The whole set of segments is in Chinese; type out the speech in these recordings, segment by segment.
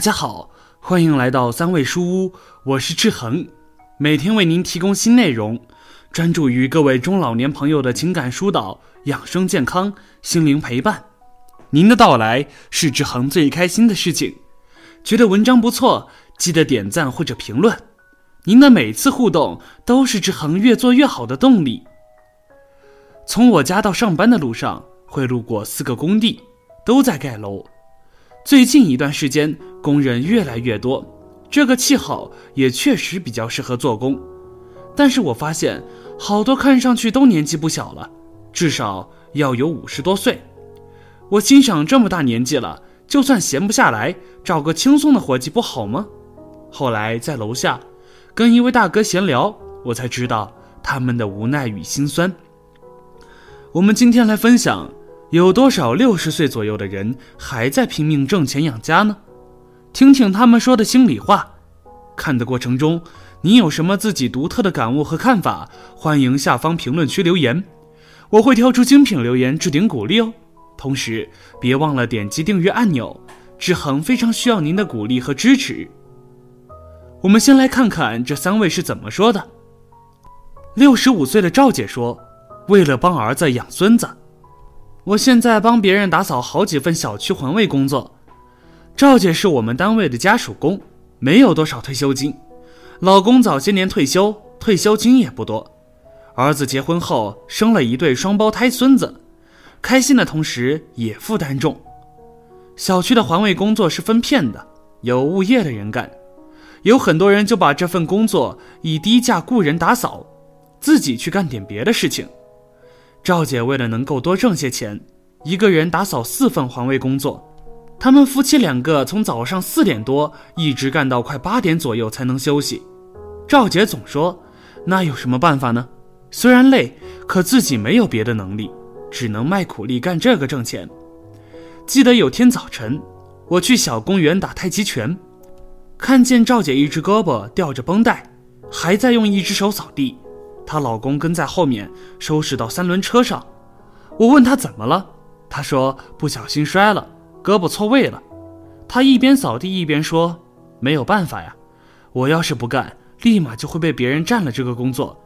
大家好，欢迎来到三味书屋，我是志恒，每天为您提供新内容，专注于各位中老年朋友的情感疏导、养生健康、心灵陪伴。您的到来是志恒最开心的事情。觉得文章不错，记得点赞或者评论。您的每次互动都是志恒越做越好的动力。从我家到上班的路上，会路过四个工地，都在盖楼。最近一段时间，工人越来越多，这个气候也确实比较适合做工。但是我发现，好多看上去都年纪不小了，至少要有五十多岁。我心想，这么大年纪了，就算闲不下来，找个轻松的活计不好吗？后来在楼下。跟一位大哥闲聊，我才知道他们的无奈与心酸。我们今天来分享，有多少六十岁左右的人还在拼命挣钱养家呢？听听他们说的心里话。看的过程中，你有什么自己独特的感悟和看法？欢迎下方评论区留言，我会挑出精品留言置顶鼓励哦。同时，别忘了点击订阅按钮，志恒非常需要您的鼓励和支持。我们先来看看这三位是怎么说的。六十五岁的赵姐说：“为了帮儿子养孙子，我现在帮别人打扫好几份小区环卫工作。赵姐是我们单位的家属工，没有多少退休金。老公早些年退休，退休金也不多。儿子结婚后生了一对双胞胎孙子，开心的同时也负担重。小区的环卫工作是分片的，有物业的人干。”有很多人就把这份工作以低价雇人打扫，自己去干点别的事情。赵姐为了能够多挣些钱，一个人打扫四份环卫工作。他们夫妻两个从早上四点多一直干到快八点左右才能休息。赵姐总说：“那有什么办法呢？虽然累，可自己没有别的能力，只能卖苦力干这个挣钱。”记得有天早晨，我去小公园打太极拳。看见赵姐一只胳膊吊着绷带，还在用一只手扫地，她老公跟在后面收拾到三轮车上。我问她怎么了，她说不小心摔了，胳膊错位了。他一边扫地一边说：“没有办法呀，我要是不干，立马就会被别人占了这个工作，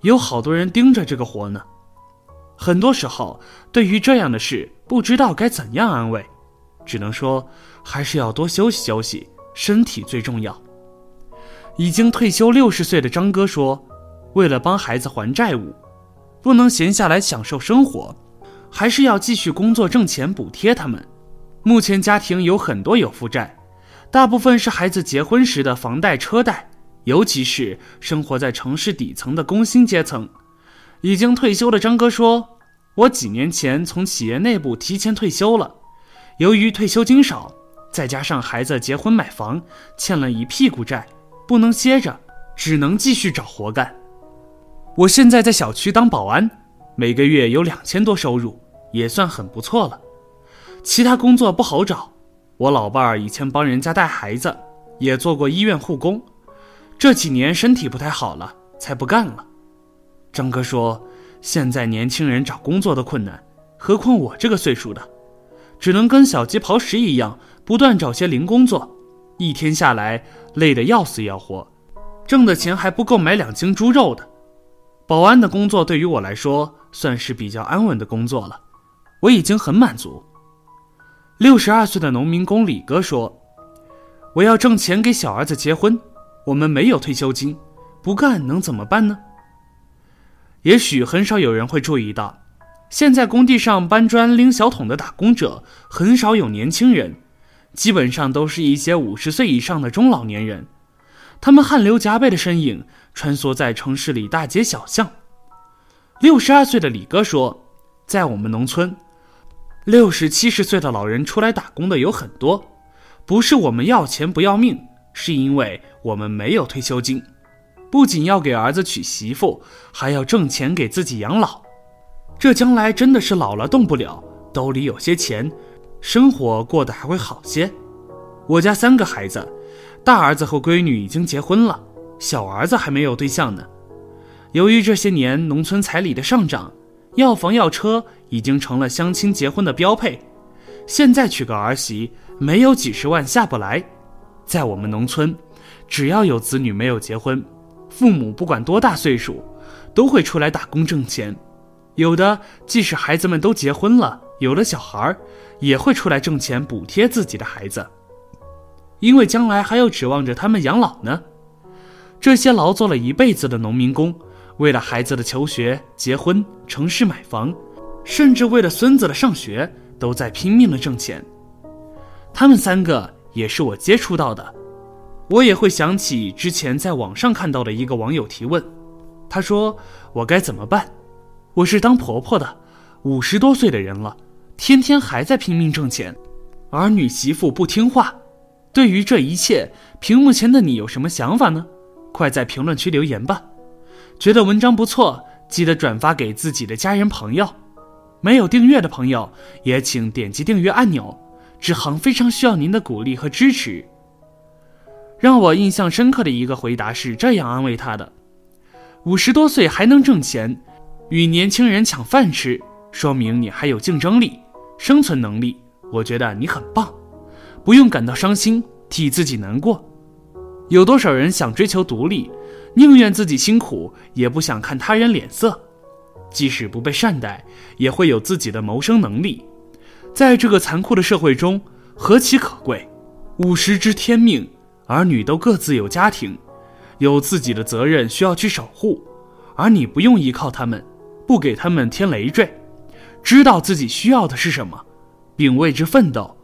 有好多人盯着这个活呢。”很多时候，对于这样的事，不知道该怎样安慰，只能说还是要多休息休息。身体最重要。已经退休六十岁的张哥说：“为了帮孩子还债务，不能闲下来享受生活，还是要继续工作挣钱补贴他们。目前家庭有很多有负债，大部分是孩子结婚时的房贷车贷，尤其是生活在城市底层的工薪阶层。”已经退休的张哥说：“我几年前从企业内部提前退休了，由于退休金少。”再加上孩子结婚买房，欠了一屁股债，不能歇着，只能继续找活干。我现在在小区当保安，每个月有两千多收入，也算很不错了。其他工作不好找，我老伴儿以前帮人家带孩子，也做过医院护工，这几年身体不太好了，才不干了。张哥说，现在年轻人找工作都困难，何况我这个岁数的。只能跟小鸡刨食一样，不断找些零工作，一天下来累得要死要活，挣的钱还不够买两斤猪肉的。保安的工作对于我来说算是比较安稳的工作了，我已经很满足。六十二岁的农民工李哥说：“我要挣钱给小儿子结婚，我们没有退休金，不干能怎么办呢？”也许很少有人会注意到。现在工地上搬砖、拎小桶的打工者很少有年轻人，基本上都是一些五十岁以上的中老年人。他们汗流浃背的身影穿梭在城市里大街小巷。六十二岁的李哥说，在我们农村，六十七十岁的老人出来打工的有很多，不是我们要钱不要命，是因为我们没有退休金，不仅要给儿子娶媳妇，还要挣钱给自己养老。这将来真的是老了动不了，兜里有些钱，生活过得还会好些。我家三个孩子，大儿子和闺女已经结婚了，小儿子还没有对象呢。由于这些年农村彩礼的上涨，要房要车已经成了相亲结婚的标配。现在娶个儿媳，没有几十万下不来。在我们农村，只要有子女没有结婚，父母不管多大岁数，都会出来打工挣钱。有的即使孩子们都结婚了，有了小孩，也会出来挣钱补贴自己的孩子，因为将来还要指望着他们养老呢。这些劳作了一辈子的农民工，为了孩子的求学、结婚、城市买房，甚至为了孙子的上学，都在拼命的挣钱。他们三个。也是我接触到的，我也会想起之前在网上看到的一个网友提问，他说我该怎么办？我是当婆婆的，五十多岁的人了，天天还在拼命挣钱，儿女媳妇不听话。对于这一切，屏幕前的你有什么想法呢？快在评论区留言吧。觉得文章不错，记得转发给自己的家人朋友。没有订阅的朋友，也请点击订阅按钮。志航非常需要您的鼓励和支持。让我印象深刻的一个回答是这样安慰他的：五十多岁还能挣钱，与年轻人抢饭吃，说明你还有竞争力、生存能力。我觉得你很棒，不用感到伤心，替自己难过。有多少人想追求独立，宁愿自己辛苦，也不想看他人脸色，即使不被善待，也会有自己的谋生能力。在这个残酷的社会中，何其可贵！五十知天命，儿女都各自有家庭，有自己的责任需要去守护，而你不用依靠他们，不给他们添累赘，知道自己需要的是什么，并为之奋斗，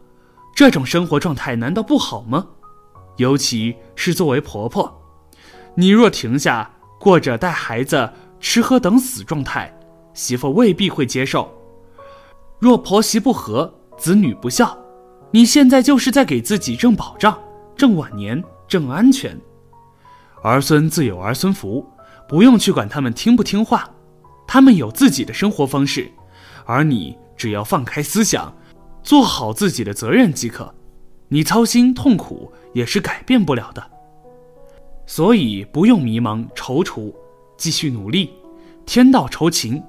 这种生活状态难道不好吗？尤其是作为婆婆，你若停下，过着带孩子吃喝等死状态，媳妇未必会接受。若婆媳不和，子女不孝，你现在就是在给自己挣保障、挣晚年、挣安全。儿孙自有儿孙福，不用去管他们听不听话，他们有自己的生活方式，而你只要放开思想，做好自己的责任即可。你操心痛苦也是改变不了的，所以不用迷茫踌躇，继续努力，天道酬勤。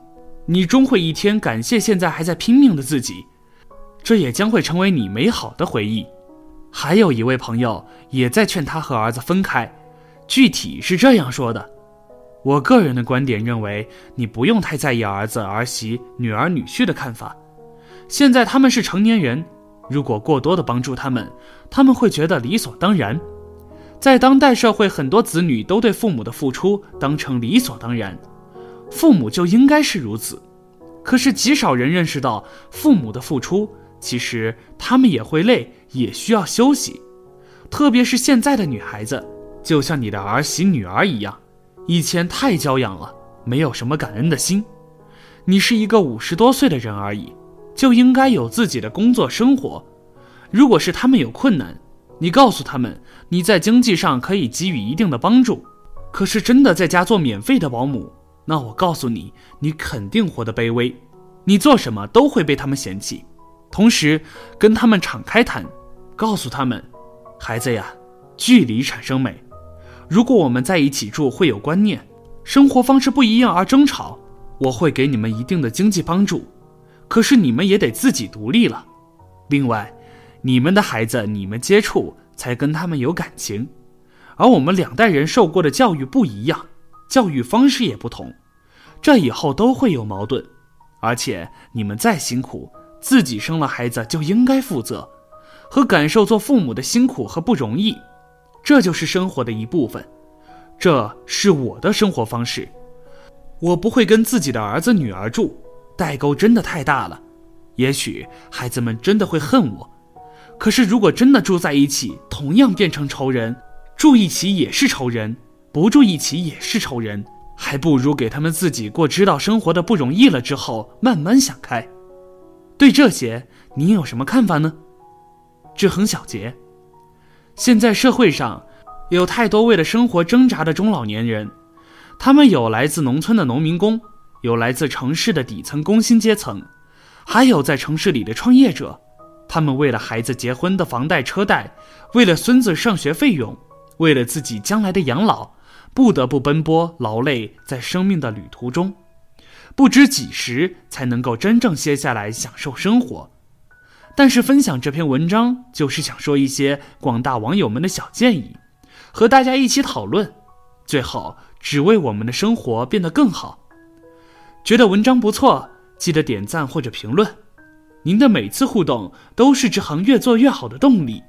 你终会一天感谢现在还在拼命的自己，这也将会成为你美好的回忆。还有一位朋友也在劝他和儿子分开，具体是这样说的：我个人的观点认为，你不用太在意儿子、儿媳、女儿、女婿的看法。现在他们是成年人，如果过多的帮助他们，他们会觉得理所当然。在当代社会，很多子女都对父母的付出当成理所当然。父母就应该是如此，可是极少人认识到父母的付出，其实他们也会累，也需要休息。特别是现在的女孩子，就像你的儿媳、女儿一样，以前太娇养了，没有什么感恩的心。你是一个五十多岁的人而已，就应该有自己的工作生活。如果是他们有困难，你告诉他们你在经济上可以给予一定的帮助。可是真的在家做免费的保姆。那我告诉你，你肯定活得卑微，你做什么都会被他们嫌弃。同时，跟他们敞开谈，告诉他们，孩子呀，距离产生美。如果我们在一起住会有观念，生活方式不一样而争吵，我会给你们一定的经济帮助，可是你们也得自己独立了。另外，你们的孩子你们接触才跟他们有感情，而我们两代人受过的教育不一样。教育方式也不同，这以后都会有矛盾。而且你们再辛苦，自己生了孩子就应该负责和感受做父母的辛苦和不容易，这就是生活的一部分。这是我的生活方式，我不会跟自己的儿子女儿住，代沟真的太大了。也许孩子们真的会恨我，可是如果真的住在一起，同样变成仇人，住一起也是仇人。不住一起也是仇人，还不如给他们自己过知道生活的不容易了之后慢慢想开。对这些，你有什么看法呢？志恒小杰，现在社会上有太多为了生活挣扎的中老年人，他们有来自农村的农民工，有来自城市的底层工薪阶层，还有在城市里的创业者。他们为了孩子结婚的房贷车贷为了孙子上学费用为了自己将来的养老不得不奔波劳累在生命的旅途中。不知几时才能够真正歇下来享受生活。但是分享这篇文章就是想说一些广大网友们的小建议和大家一起讨论最后只为我们的生活变得更好。觉得文章不错记得点赞或者评论。您的每次互动都是这行越做越好的动力。